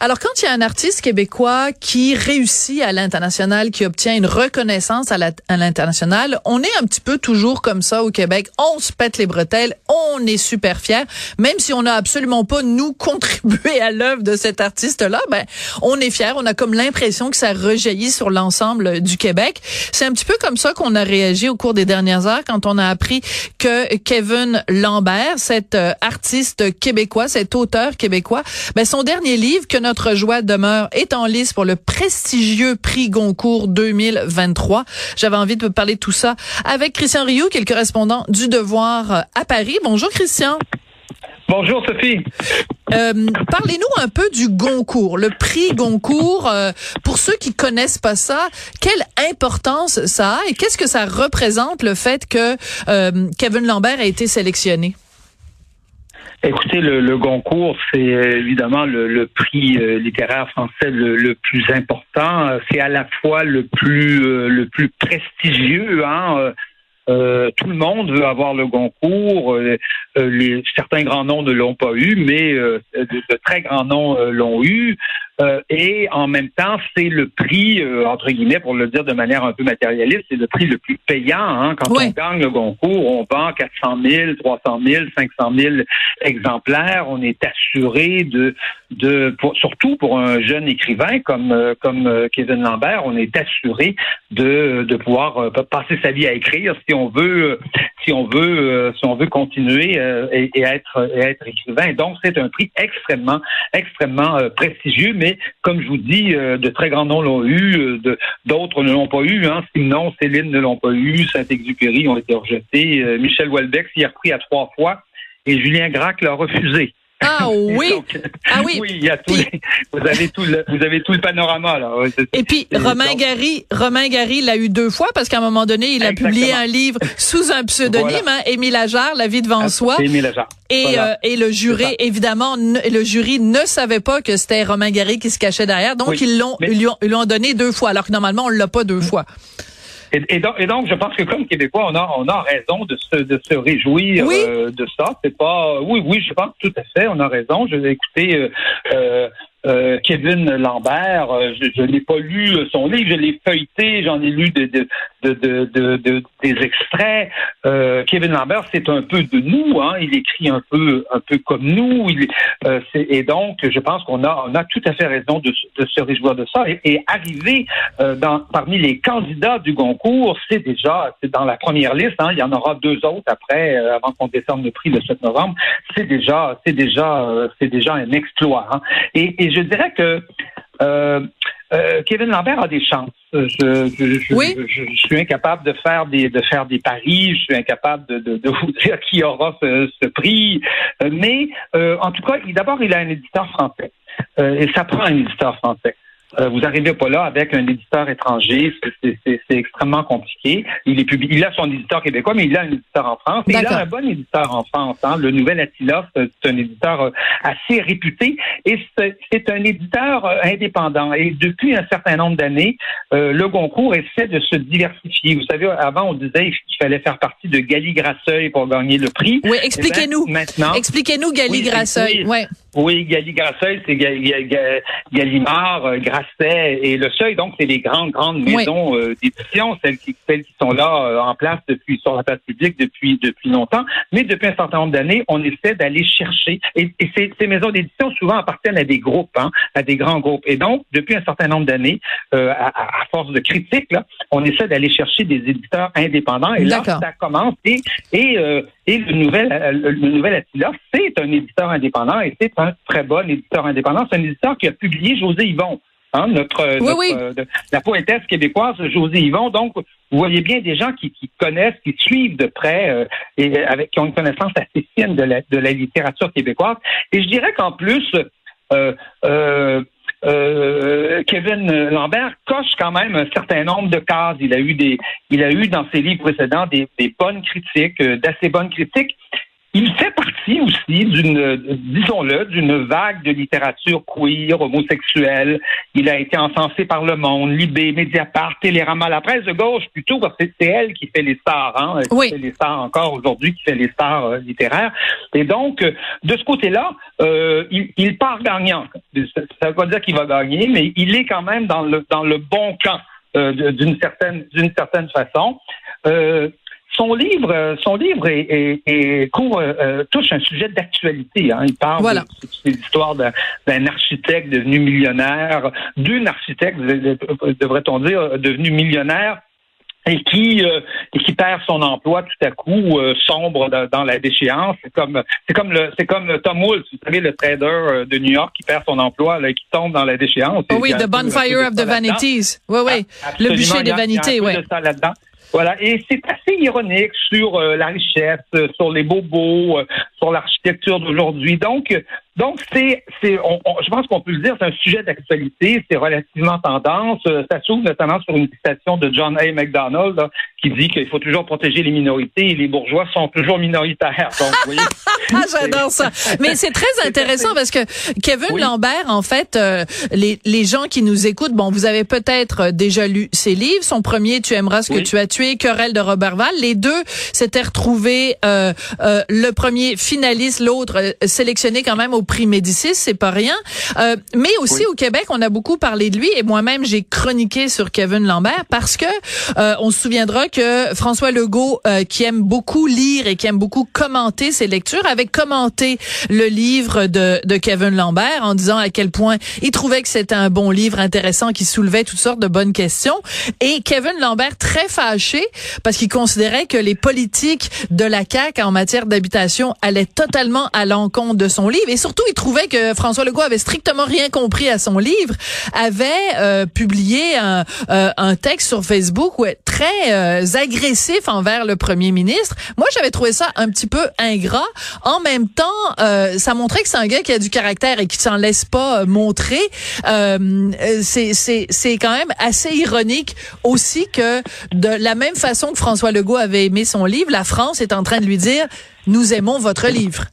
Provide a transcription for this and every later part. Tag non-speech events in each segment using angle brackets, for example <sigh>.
Alors, quand il y a un artiste québécois qui réussit à l'international, qui obtient une reconnaissance à l'international, on est un petit peu toujours comme ça au Québec. On se pète les bretelles, on est super fiers, même si on n'a absolument pas, nous, <laughs> contribué à l'œuvre de cet artiste-là, ben, on est fiers. On a comme l'impression que ça rejaillit sur l'ensemble du Québec. C'est un petit peu comme ça qu'on a réagi au cours des dernières heures quand on a appris que Kevin Lambert, cet euh, artiste québécois, cet auteur québécois, ben, son dernier livre que notre joie demeure est en lice pour le prestigieux prix Goncourt 2023. J'avais envie de parler de tout ça avec Christian Rioux, qui est le correspondant du Devoir à Paris. Bonjour Christian. Bonjour Sophie. Euh, Parlez-nous un peu du Goncourt, le prix Goncourt. Euh, pour ceux qui connaissent pas ça, quelle importance ça a et qu'est-ce que ça représente le fait que euh, Kevin Lambert a été sélectionné? Écoutez, le, Goncourt, c'est euh, évidemment le, prix euh, littéraire français le, plus important. C'est à la fois le plus euh, le plus prestigieux. Hein, tout le monde veut avoir le Goncourt. certains grands noms ne l'ont pas eu, mais de, très grands noms l'ont eu. Euh, et en même temps, c'est le prix, euh, entre guillemets, pour le dire de manière un peu matérialiste, c'est le prix le plus payant. Hein. Quand on gagne le Goncourt, on vend 400 000, 300 000, 500 000 exemplaires. On est assuré de, de surtout pour un jeune écrivain comme euh, comme Kevin Lambert, on est assuré de, de pouvoir passer sa vie à écrire si on veut si on veut si on veut continuer et, être et être écrivain. Donc c'est un prix extrêmement extrêmement prestigieux, mais comme je vous dis, euh, de très grands noms l'ont eu, euh, d'autres ne l'ont pas eu. Hein. Simon, Céline ne l'ont pas eu, Saint-Exupéry ont été rejetés, euh, Michel Houellebecq s'y a repris à trois fois et Julien Gracq l'a refusé. Ah oui. <laughs> ah oui. oui, il y a tout vous avez tout le, vous avez tout le panorama là. et puis Romain Gary, Romain Gary l'a eu deux fois parce qu'à un moment donné, il a publié un livre sous un pseudonyme, hein, Émile Ajar, La vie devant ah, soi. Émile Ajar. Et, euh, et le jury, évidemment, le jury ne savait pas que c'était Romain Gary qui se cachait derrière, donc ils l'ont, ils lui ont donné deux fois, alors que normalement on l'a pas deux fois. Et, donc, et, donc, je pense que comme Québécois, on a, on a raison de se, de se réjouir euh, de ça. C'est pas, oui, oui, je pense tout à fait, on a raison. Je vais écouter euh, euh Kevin Lambert, je, n'ai pas lu son livre, je l'ai feuilleté, j'en ai lu de, de, de, de des extraits. Euh, Kevin Lambert, c'est un peu de nous, hein, il écrit un peu un peu comme nous, il, et donc je pense qu'on a on a tout à fait raison de, se réjouir de ça. Et, et arriver dans, parmi les candidats du concours, c'est déjà c'est dans la première liste. Hein, il y en aura deux autres après, avant qu'on décerne le prix le 7 novembre. C'est déjà c'est déjà c'est déjà un exploit. Hein. Et, et je dirais que euh, euh, Kevin Lambert a des chances. Je, suis incapable de faire des de faire des paris. Je suis incapable de, <laughs> vous dire qui aura ce, prix. Euh, mais en tout cas, d'abord, il a un éditeur français. et ça prend un éditeur français. Euh, vous arrivez pas là avec un éditeur étranger, c'est extrêmement compliqué. Il est il a son éditeur québécois, mais il a un éditeur en France. il a un bon éditeur en France. Hein. Le Nouvel Attila, c'est un éditeur euh, assez réputé et c'est un éditeur euh, indépendant. Et depuis un certain nombre d'années, le Goncourt essaie de se diversifier. Vous savez, avant on disait qu'il fallait faire partie de Gali Grasseuil pour gagner le prix. Oui, expliquez-nous. Maintenant, expliquez-nous Gali Grasseuil. Oui, oui. Gali Grasseuil, c'est Gallimard, Grasseuil et Le Seuil. Donc, c'est les grandes, grandes maisons euh, d'édition, celles qui, celles qui sont là euh, en place depuis sur la place publique depuis depuis longtemps. Mais depuis un certain nombre d'années, on essaie d'aller chercher. Et, ces, ces, maisons d'édition souvent appartiennent à des groupes, hein, à des grands groupes. Et donc, depuis un certain nombre d'années, euh, à, à, force de critiques, là, on essaie d'aller chercher des éditeurs indépendants. Et là, ça commence. Et, et, et le nouvel, le nouvel Attila, c'est un éditeur indépendant et c'est un très bon éditeur indépendant. C'est un éditeur qui a publié José Yvon. Hein, notre, euh, la poétesse québécoise José Yvon. Donc, vous voyez bien des gens qui, connaissent, qui suivent de près euh, et avec qui ont une connaissance assez fine de la, de la littérature québécoise. Et je dirais qu'en plus, euh, Kevin Lambert coche quand même un certain nombre de cases. Il a eu des, il a eu dans ses livres précédents des bonnes critiques, d'assez bonnes critiques il fait partie aussi d'une, disons-le, d'une vague de littérature queer, homosexuelle. Il a été encensé par Le Monde, Libé, Mediapart, Télérama, la presse de gauche plutôt, parce que c'est elle qui fait les stars, hein, oui. qui fait les stars encore aujourd'hui, qui fait les stars euh, littéraires. Et donc, euh, de ce côté-là, euh, il, il, part gagnant. Ça ne veut pas dire qu'il va gagner, mais il est quand même dans le dans le bon camp d'une certaine d'une certaine façon. Euh, son livre, son livre est, est, est court, euh, touche un sujet d'actualité. Hein. Il parle voilà. de, l'histoire d'un architecte devenu millionnaire, d'une architecte, devrait-on dire, devenu millionnaire et qui euh, et qui perd son emploi tout à coup euh, sombre dans, dans la déchéance c'est comme c'est comme le c'est comme Tom Wolfe vous savez le trader euh, de New York qui perd son emploi là, qui tombe dans la déchéance oh oui the bonfire of the vanities oui oui le bûcher des vanités oui voilà, et c'est assez ironique sur euh, la richesse, euh, sur les bobos, euh, sur l'architecture d'aujourd'hui. Donc, donc c'est, c'est, on, on, je pense qu'on peut le dire, c'est un sujet d'actualité, c'est relativement tendance. Ça s'ouvre notamment sur une citation de John A. MacDonald là, qui dit qu'il faut toujours protéger les minorités et les bourgeois sont toujours minoritaires. Donc, vous voyez, <laughs> J'adore ça. Mais c'est très <laughs> intéressant parce que Kevin oui. Lambert, en fait, euh, les, les gens qui nous écoutent, bon, vous avez peut-être déjà lu ses livres. Son premier, Tu aimeras ce que tu as tué, Querelle de Robertval. Les deux s'étaient retrouvés, euh, euh, le premier finaliste, l'autre euh, sélectionné quand même au prix Médicis, c'est pas rien. Euh, mais aussi oui. au Québec, on a beaucoup parlé de lui et moi-même, j'ai chroniqué sur Kevin Lambert parce que euh, on se souviendra que François Legault, qui aime beaucoup lire et qui aime beaucoup commenter ses lectures, avait commenté le livre de, de Kevin Lambert en disant à quel point il trouvait que c'était un bon livre intéressant qui soulevait toutes sortes de bonnes questions. Et Kevin Lambert, très fâché, parce qu'il considérait que les politiques de la CAQ en matière d'habitation allaient totalement à l'encontre de son livre. Et surtout, il trouvait que François Legault avait strictement rien compris à son livre, avait euh, publié un, euh, un, texte sur Facebook ouais, très euh, agressif envers le premier ministre. Moi, j'avais trouvé ça un petit peu ingrat. En même temps, euh, ça montrait que c'est un gars qui a du caractère et qui s'en laisse pas euh, montrer. Euh, c'est quand même assez ironique aussi que de la même façon que François Legault avait aimé son livre, la France est en train de lui dire nous aimons votre livre.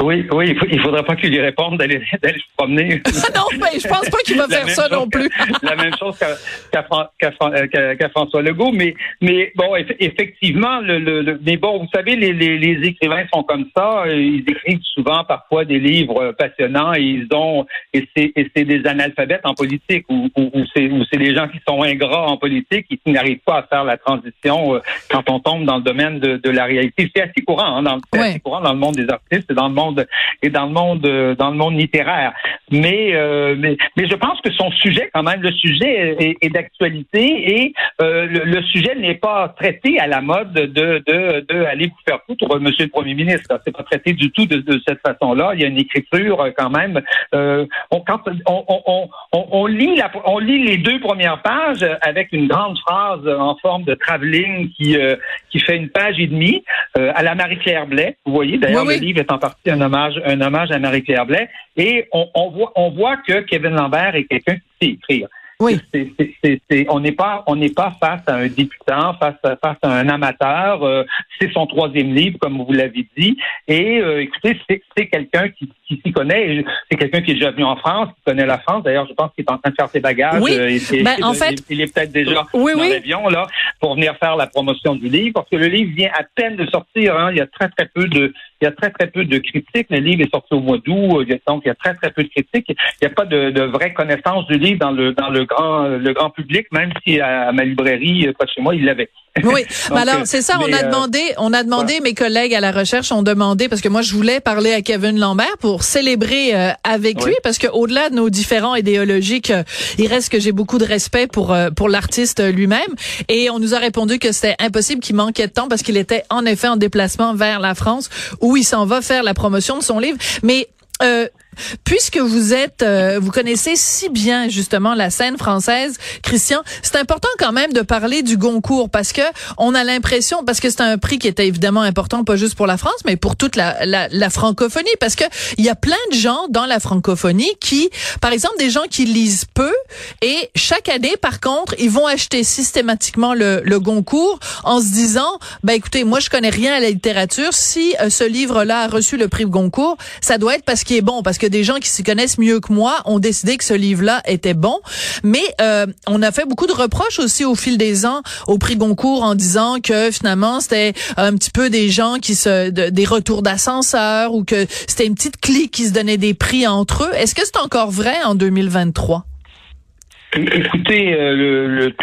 Oui, oui, il faudrait pas qu'il lui réponde d'aller d'aller se promener. <laughs> non, mais je pense pas qu'il va faire ça non plus. la même chose qu'à qu qu qu François Legault, mais mais bon, effectivement, le, le, mais bon, vous savez, les, les, les, écrivains sont comme ça. Ils écrivent souvent parfois des livres passionnants et ils ont et c'est des analphabètes en politique ou ou, ou c'est ou c'est des gens qui sont ingrats en politique et qui n'arrivent pas à faire la transition quand on tombe dans le domaine de, de la réalité. C'est assez courant, hein, dans, ouais. assez courant dans le monde des artistes et dans le monde et dans le monde dans le monde littéraire. Mais euh, mais mais je pense que son sujet quand même le sujet est, est d'actualité et euh, le, le, sujet n'est pas traité à la mode de de, de aller vous faire foutre Monsieur le Premier ministre. C'est pas traité du tout de, de cette façon-là. Il y a une écriture euh, quand même. Euh, on, quand on, on, on, on, lit la, on lit les deux premières pages avec une grande phrase en forme de travelling qui qui fait une page et demie à la Marie-Claire Blais. Vous voyez d'ailleurs oui, oui. le livre est en partie un hommage, un hommage à Marie-Claire Blais. Et on, on, voit, on voit que Kevin Lambert est quelqu'un qui sait écrire. Oui. C est, c est, on n'est pas, on n'est pas face à un débutant, face à, face à un amateur. Euh, c'est son troisième livre, comme vous l'avez dit. Et euh, écoutez, c'est quelqu'un qui, qui s'y connaît. C'est quelqu'un qui est déjà venu en France, qui connaît la France. D'ailleurs, je pense qu'il est en train de faire ses bagages. Oui. Euh, et, ben, en fait, il, est peut-être déjà oui, dans oui. l'avion là pour venir faire la promotion du livre, parce que le livre vient à peine de sortir. Hein. Il y a très très peu de, il y a très très peu de critiques. Le livre est sorti au mois d'août, donc il y a très très peu de critiques. Il n'y a pas de, de vraie connaissance du livre dans le dans le grand le grand public, même si à, ma librairie pas chez moi, il l'avait. Oui, <laughs> Donc, alors c'est ça, on a demandé, on a demandé, ouais. mes collègues à la recherche ont demandé parce que moi je voulais parler à Kevin Lambert pour célébrer euh, avec oui. lui parce que au-delà de nos différents idéologiques, euh, il reste que j'ai beaucoup de respect pour euh, pour l'artiste lui-même et on nous a répondu que c'était impossible, qu'il manquait de temps parce qu'il était en effet en déplacement vers la France où il s'en va faire la promotion de son livre, mais euh, puisque vous êtes, euh, vous connaissez si bien justement la scène française, Christian, c'est important quand même de parler du Goncourt parce que on a l'impression, parce que c'est un prix qui était évidemment important, pas juste pour la France, mais pour toute la, la, la francophonie, parce que il y a plein de gens dans la francophonie qui, par exemple, des gens qui lisent peu et chaque année, par contre, ils vont acheter systématiquement le, le Goncourt en se disant, ben écoutez, moi je connais rien à la littérature, si euh, ce livre-là a reçu le prix Goncourt, ça doit être parce qu'il est bon, parce que des gens qui s'y connaissent mieux que moi ont décidé que ce livre-là était bon. Mais euh, on a fait beaucoup de reproches aussi au fil des ans au prix Goncourt en disant que finalement c'était un petit peu des gens qui se des retours d'ascenseur ou que c'était une petite clique qui se donnait des prix entre eux. Est-ce que c'est encore vrai en 2023? Écoutez, euh, le,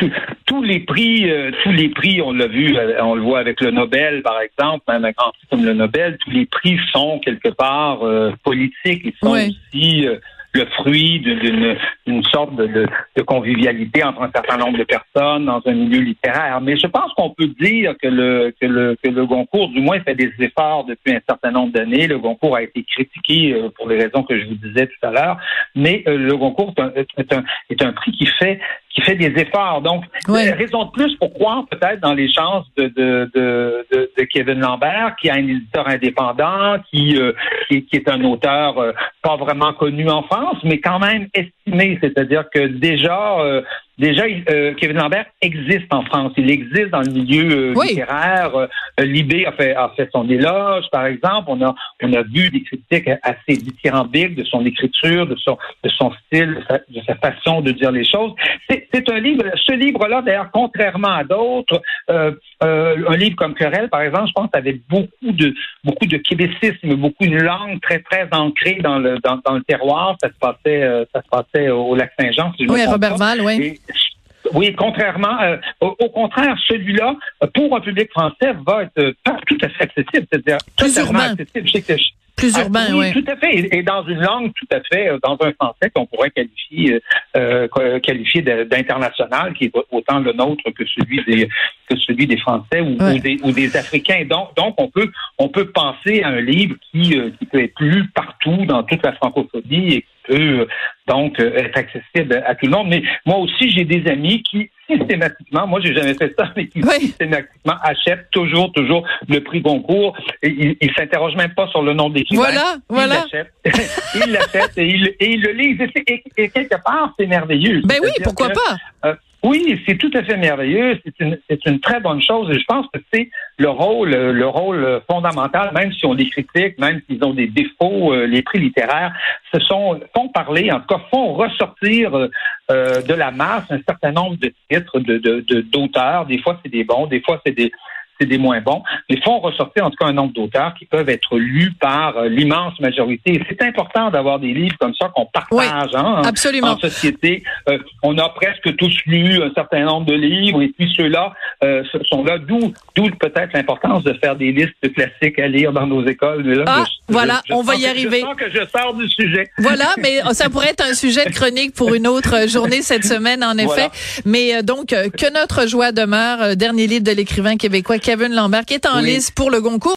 tous les prix, euh, tous les prix, on l'a vu, euh, on le voit avec le Nobel, par exemple, même un grand prix comme le Nobel, tous les prix sont quelque part politiques, ils sont aussi le fruit d'une sorte de, convivialité entre un certain nombre de personnes dans un milieu littéraire. Mais je pense qu'on peut dire que le, que le, que le Goncourt, du moins, fait des efforts depuis un certain nombre d'années. Le Goncourt a été critiqué euh, pour les raisons que je vous disais tout à l'heure, mais euh, le Goncourt est un, est un, prix qui fait qui fait des efforts. Donc, raison de plus pour croire peut-être dans les chances de, de, de, de, Kevin Lambert, qui a un éditeur indépendant, qui, euh, qui, qui, est un auteur pas vraiment connu en France, mais quand même estimé. C'est-à-dire que déjà, euh, déjà, euh, Kevin Lambert existe en France. Il existe dans le milieu euh, littéraire. Libé a fait, a fait son éloge, par exemple. On a, on a vu des critiques assez dithyrambiques de son écriture, de son, de son style, de sa, façon de dire les choses. C'est un livre. Ce livre-là, d'ailleurs, contrairement à d'autres, un livre comme Querelle, par exemple, je pense, avait beaucoup de beaucoup de québécisme, beaucoup de langue très très ancrée dans le dans, dans le terroir. Ça se passait ça se passait au lac Saint-Jean. oui, Robert Val, oui. Oui, contrairement, euh, au, contraire, celui-là, pour un public français, va être euh, tout à fait accessible, c'est-à-dire totalement accessible. Plus ah, urbain, oui. Tout à fait. Et dans une langue tout à fait, euh, dans un français qu'on pourrait qualifier, euh, qualifier d'international, qui est autant le nôtre que celui des que celui des Français ou, des, ou des Africains. Donc, donc on peut on peut penser à un livre qui, qui peut être lu partout dans toute la francophonie et peut euh, donc euh, être accessible à tout le monde. Mais moi aussi, j'ai des amis qui systématiquement, moi j'ai jamais fait ça, mais qui systématiquement achètent toujours, toujours le prix Goncourt. Et ils, ils s'interrogent même pas sur le nom des Voilà, voilà. <laughs> Ils l'achètent et ils, le lisent. Et, quelque part, c'est merveilleux. Ben oui, pourquoi pas? Euh, oui, c'est tout à fait merveilleux. C'est une, c'est une très bonne chose. Et je pense que c'est le rôle, le rôle fondamental, même si on les critique, même s'ils ont des défauts, euh, les prix littéraires, ce sont font parler, en tout cas font ressortir euh, de la masse un certain nombre de titres, de, de, d'auteurs. Des fois c'est des bons, des fois c'est des c'est des moins bons, mais font ressortir en tout cas un nombre d'auteurs qui peuvent être lus par euh, l'immense majorité. C'est important d'avoir des livres comme ça qu'on partage hein, absolument. en société. Euh, on a presque tous lu un certain nombre de livres et puis ceux-là euh, sont là, d'où d'où peut-être l'importance de faire des listes classiques à lire dans nos écoles. Mais là, ah, voilà, on va y arriver. Je sens que je sors du sujet. Voilà, mais ça pourrait être un sujet de chronique pour une autre journée cette semaine, en effet. Mais donc, que notre joie demeure, dernier livre de l'écrivain québécois Kevin Lambert, qui est en liste pour le Goncourt.